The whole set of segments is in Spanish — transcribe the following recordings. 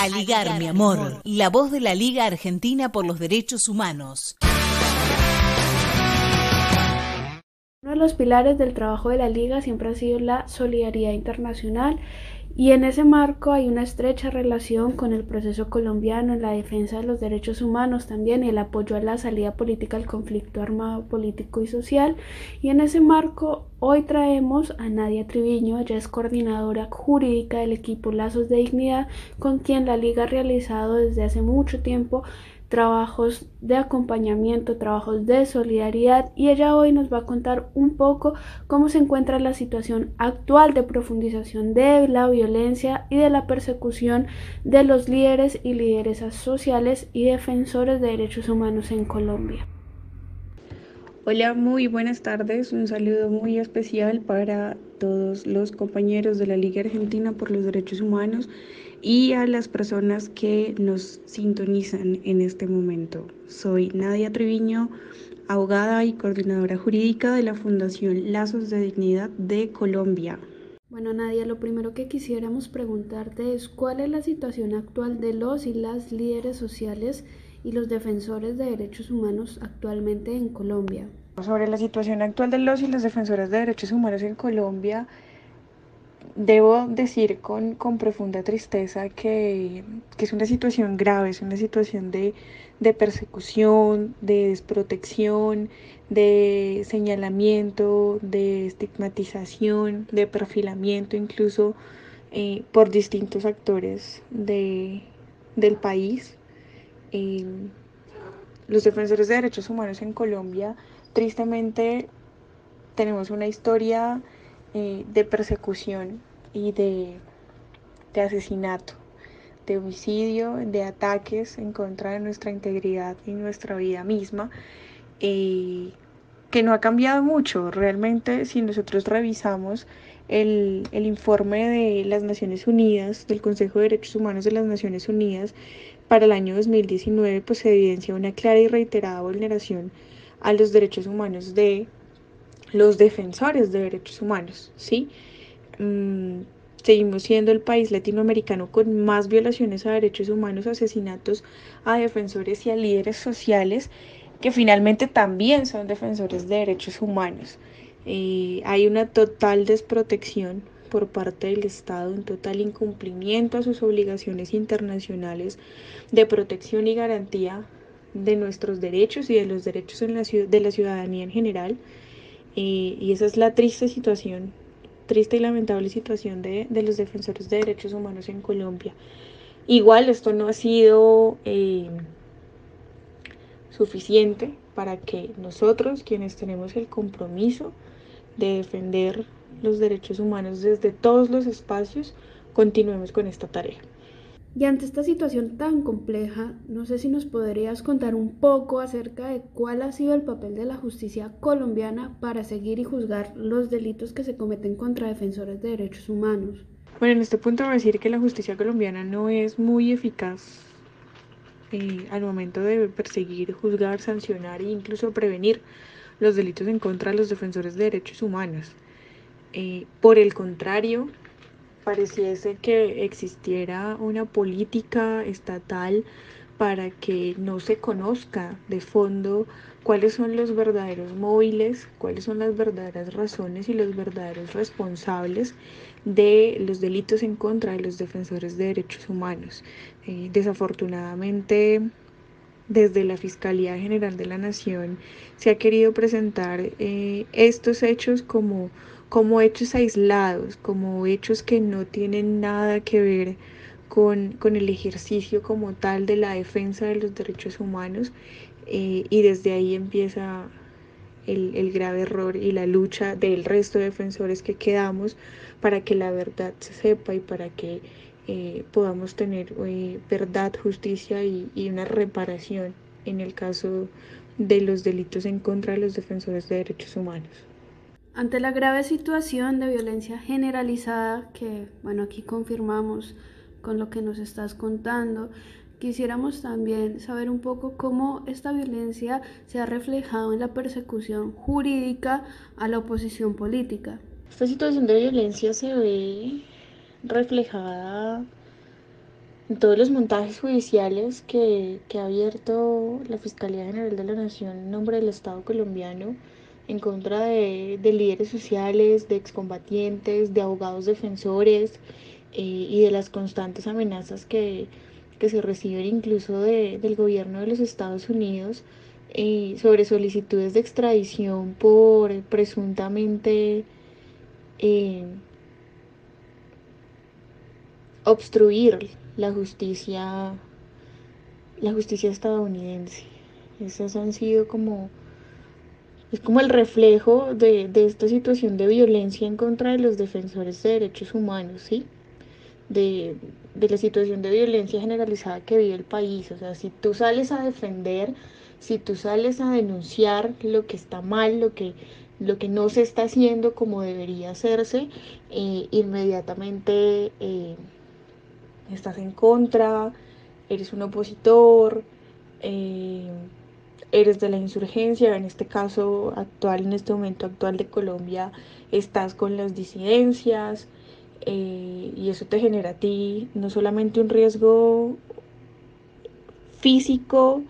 Aligar, mi amor, la voz de la Liga Argentina por los Derechos Humanos. Uno de los pilares del trabajo de la Liga siempre ha sido la solidaridad internacional y en ese marco hay una estrecha relación con el proceso colombiano en la defensa de los derechos humanos, también el apoyo a la salida política al conflicto armado político y social. Y en ese marco hoy traemos a Nadia Triviño, ella es coordinadora jurídica del equipo Lazos de Dignidad, con quien la Liga ha realizado desde hace mucho tiempo trabajos de acompañamiento, trabajos de solidaridad y ella hoy nos va a contar un poco cómo se encuentra la situación actual de profundización de la violencia y de la persecución de los líderes y lideresas sociales y defensores de derechos humanos en Colombia. Hola, muy buenas tardes. Un saludo muy especial para todos los compañeros de la Liga Argentina por los Derechos Humanos y a las personas que nos sintonizan en este momento. Soy Nadia Treviño, abogada y coordinadora jurídica de la Fundación Lazos de Dignidad de Colombia. Bueno, Nadia, lo primero que quisiéramos preguntarte es cuál es la situación actual de los y las líderes sociales y los defensores de derechos humanos actualmente en Colombia. Sobre la situación actual de los y las defensores de derechos humanos en Colombia, debo decir con, profunda tristeza que, es una situación grave, es una situación de, persecución, de desprotección, de señalamiento, de estigmatización, de perfilamiento incluso eh, por distintos actores de, del país. Eh, los defensores de derechos humanos en Colombia, tristemente, tenemos una historia eh, de persecución y de, asesinato, de homicidio, de ataques en contra de nuestra integridad y nuestra vida misma, eh, que no ha cambiado mucho. Realmente, si nosotros revisamos el, el, informe de las Naciones Unidas, del Consejo de Derechos Humanos de las Naciones Unidas, para el año 2019, pues se evidencia una clara y reiterada vulneración a los derechos humanos de los defensores de derechos humanos, ¿sí? Mm, seguimos siendo el país latinoamericano con más violaciones a derechos humanos, asesinatos a defensores y a líderes sociales que finalmente también son defensores de derechos humanos. Eh, hay una total desprotección por parte del Estado, un total incumplimiento a sus obligaciones internacionales de protección y garantía de nuestros derechos y de los derechos la, de la ciudadanía en general. Eh, y esa es la triste situación, triste y lamentable situación de, los defensores de derechos humanos en Colombia. Igual esto no ha sido eh, suficiente para que nosotros, quienes tenemos el compromiso de defender los derechos humanos desde todos los espacios, continuemos con esta tarea. Y ante esta situación tan compleja, no sé si nos podrías contar un poco acerca de cuál ha sido el papel de la justicia colombiana para seguir y juzgar los delitos que se cometen contra defensores de derechos humanos. Bueno, en este punto voy a decir que la justicia colombiana no es muy eficaz eh, al momento de perseguir, juzgar, sancionar e incluso prevenir los delitos en contra de los defensores de derechos humanos. Eh, por el contrario, pareciese que existiera una política estatal para que no se conozca de fondo cuáles son los verdaderos móviles, cuáles son las verdaderas razones y los verdaderos responsables de los delitos en contra de los defensores de derechos humanos. Eh, desafortunadamente, desde la Fiscalía General de la Nación se ha querido presentar eh, estos hechos como como hechos aislados, como hechos que no tienen nada que ver con, el ejercicio como tal de la defensa de los derechos humanos eh, y desde ahí empieza el, grave error y la lucha del resto de defensores que quedamos para que la verdad se sepa y para que eh, podamos tener eh, verdad, justicia y, y una reparación en el caso de los delitos en contra de los defensores de derechos humanos. Ante la grave situación de violencia generalizada que, bueno, aquí confirmamos con lo que nos estás contando, quisiéramos también saber un poco cómo esta violencia se ha reflejado en la persecución jurídica a la oposición política. Esta situación de violencia se ve reflejada todos los montajes judiciales que, ha abierto la Fiscalía General de la Nación en nombre del Estado colombiano en contra de, líderes sociales, de excombatientes, de abogados defensores eh, y de las constantes amenazas que, se reciben incluso del gobierno de los Estados Unidos sobre solicitudes de extradición por presuntamente eh, obstruir la justicia la justicia estadounidense. Esas han sido como es como el reflejo de, esta situación de violencia en contra de los defensores de derechos humanos, ¿sí? De, de, la situación de violencia generalizada que vive el país. O sea, si tú sales a defender, si tú sales a denunciar lo que está mal, lo que, lo que no se está haciendo como debería hacerse, eh, inmediatamente eh, estás en contra, eres un opositor. Eh, eres de la insurgencia, en este caso actual, en este momento actual de Colombia, estás con las disidencias eh, y eso te genera a ti no solamente un riesgo físico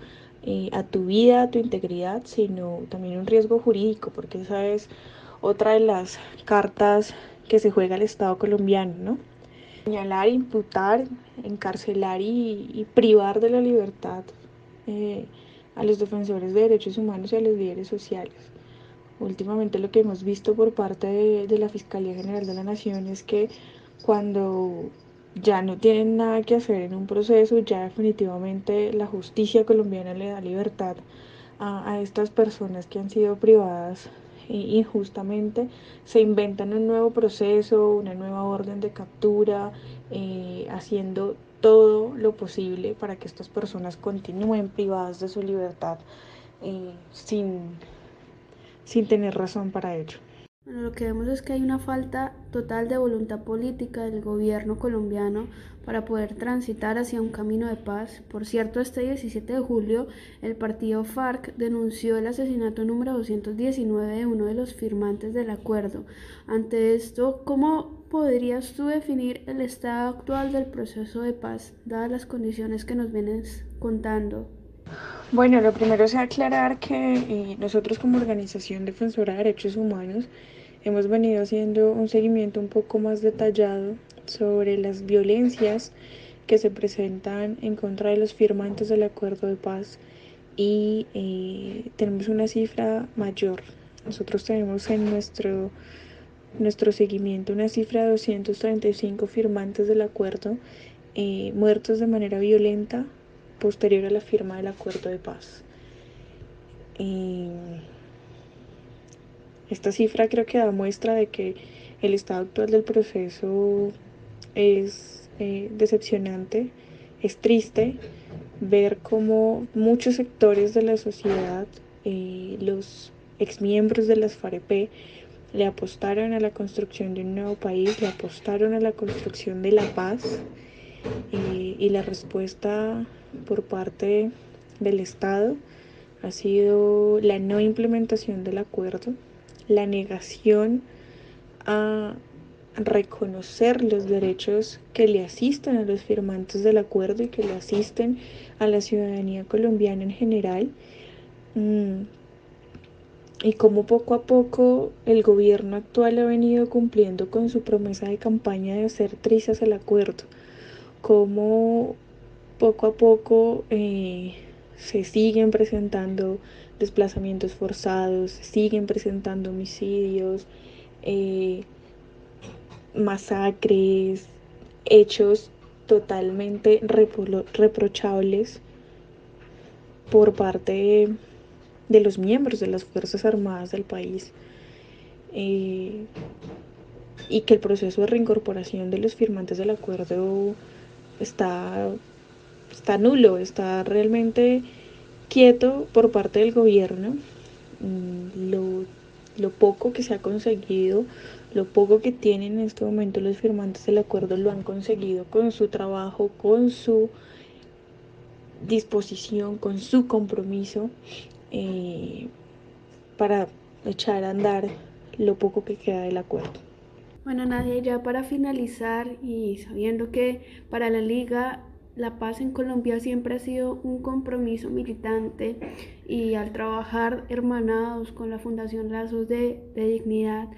eh, a tu vida, a tu integridad, sino también un riesgo jurídico, porque esa es otra de las cartas que se juega el Estado colombiano, ¿no? Señalar, imputar, encarcelar y, privar de la libertad. Eh, a los defensores de derechos humanos y a los líderes sociales. Últimamente lo que hemos visto por parte de, la Fiscalía General de la Nación es que cuando ya no tienen nada que hacer en un proceso, ya definitivamente la justicia colombiana le da libertad a, estas personas que han sido privadas injustamente, se inventan un nuevo proceso, una nueva orden de captura, eh, haciendo todo lo posible para que estas personas continúen privadas de su libertad eh, sin, sin tener razón para ello. Bueno, lo que vemos es que hay una falta total de voluntad política del gobierno colombiano para poder transitar hacia un camino de paz. Por cierto, este 17 de julio el partido FARC denunció el asesinato número 219 de uno de los firmantes del acuerdo. Ante esto, ¿cómo podrías tú definir el estado actual del proceso de paz, dadas las condiciones que nos vienes contando? Bueno, lo primero es aclarar que eh, nosotros como organización defensora de derechos humanos hemos venido haciendo un seguimiento un poco más detallado sobre las violencias que se presentan en contra de los firmantes del acuerdo de paz y eh, tenemos una cifra mayor. Nosotros tenemos en nuestro, nuestro seguimiento una cifra de 235 firmantes del acuerdo eh, muertos de manera violenta posterior a la firma del acuerdo de paz. Esta cifra creo que da muestra de que el estado actual del proceso es eh, decepcionante, es triste ver cómo muchos sectores de la sociedad, eh, los exmiembros de las FAREP, le apostaron a la construcción de un nuevo país, le apostaron a la construcción de la paz eh, y la respuesta por parte del Estado ha sido la no implementación del acuerdo, la negación a reconocer los derechos que le asisten a los firmantes del acuerdo y que le asisten a la ciudadanía colombiana en general. Mm, y como poco a poco el gobierno actual ha venido cumpliendo con su promesa de campaña de hacer trizas el acuerdo, como poco a poco eh, se siguen presentando desplazamientos forzados, siguen presentando homicidios, eh, masacres, hechos totalmente reprochables por parte de, los miembros de las Fuerzas Armadas del país. Eh, y que el proceso de reincorporación de los firmantes del acuerdo está está nulo, está realmente quieto por parte del gobierno. Mm, lo, poco que se ha conseguido, lo poco que tienen en este momento los firmantes del acuerdo lo han conseguido con su trabajo, con su disposición, con su compromiso eh, para echar a andar lo poco que queda del acuerdo. Bueno, Nadia, ya para finalizar y sabiendo que para la liga la paz en Colombia siempre ha sido un compromiso militante y al trabajar hermanados con la Fundación Lazos de, Dignidad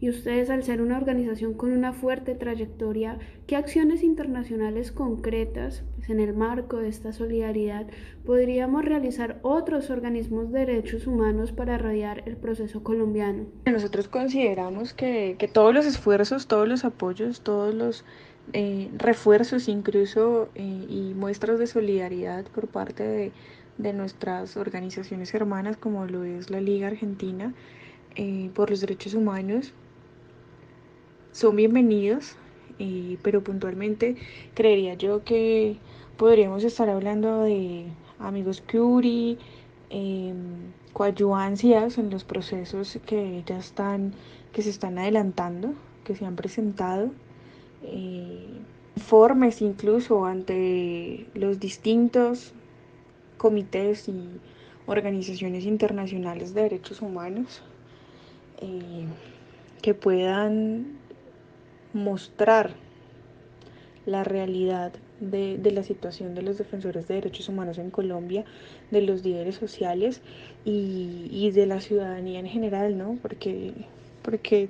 y ustedes al ser una organización con una fuerte trayectoria, ¿qué acciones internacionales concretas pues, en el marco de esta solidaridad podríamos realizar otros organismos de derechos humanos para rodear el proceso colombiano? Nosotros consideramos que, que todos los esfuerzos, todos los apoyos, todos los eh, refuerzos incluso eh, y muestras de solidaridad por parte de, de, nuestras organizaciones hermanas como lo es la Liga Argentina eh, por los Derechos Humanos. Son bienvenidos, pero puntualmente creería yo que podríamos estar hablando de amigos Curie, coadyuvancias en los procesos que ya están, que se están adelantando, que se han presentado eh, informes incluso ante los distintos comités y organizaciones internacionales de derechos humanos eh, que puedan mostrar la realidad de, la situación de los defensores de derechos humanos en Colombia, de los líderes sociales y, de la ciudadanía en general, ¿no? Porque, porque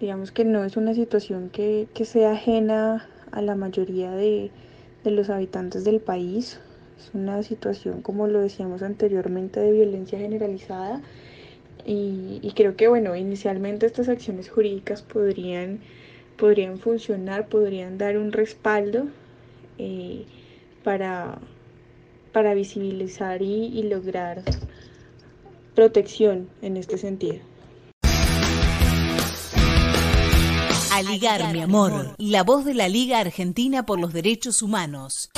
Digamos que no es una situación que, sea ajena a la mayoría de, los habitantes del país. Es una situación, como lo decíamos anteriormente, de violencia generalizada. Y, creo que, bueno, inicialmente estas acciones jurídicas podrían, podrían funcionar, podrían dar un respaldo eh, para, para visibilizar y lograr protección en este sentido. Aligar, mi amor, la voz de la Liga Argentina por los Derechos Humanos.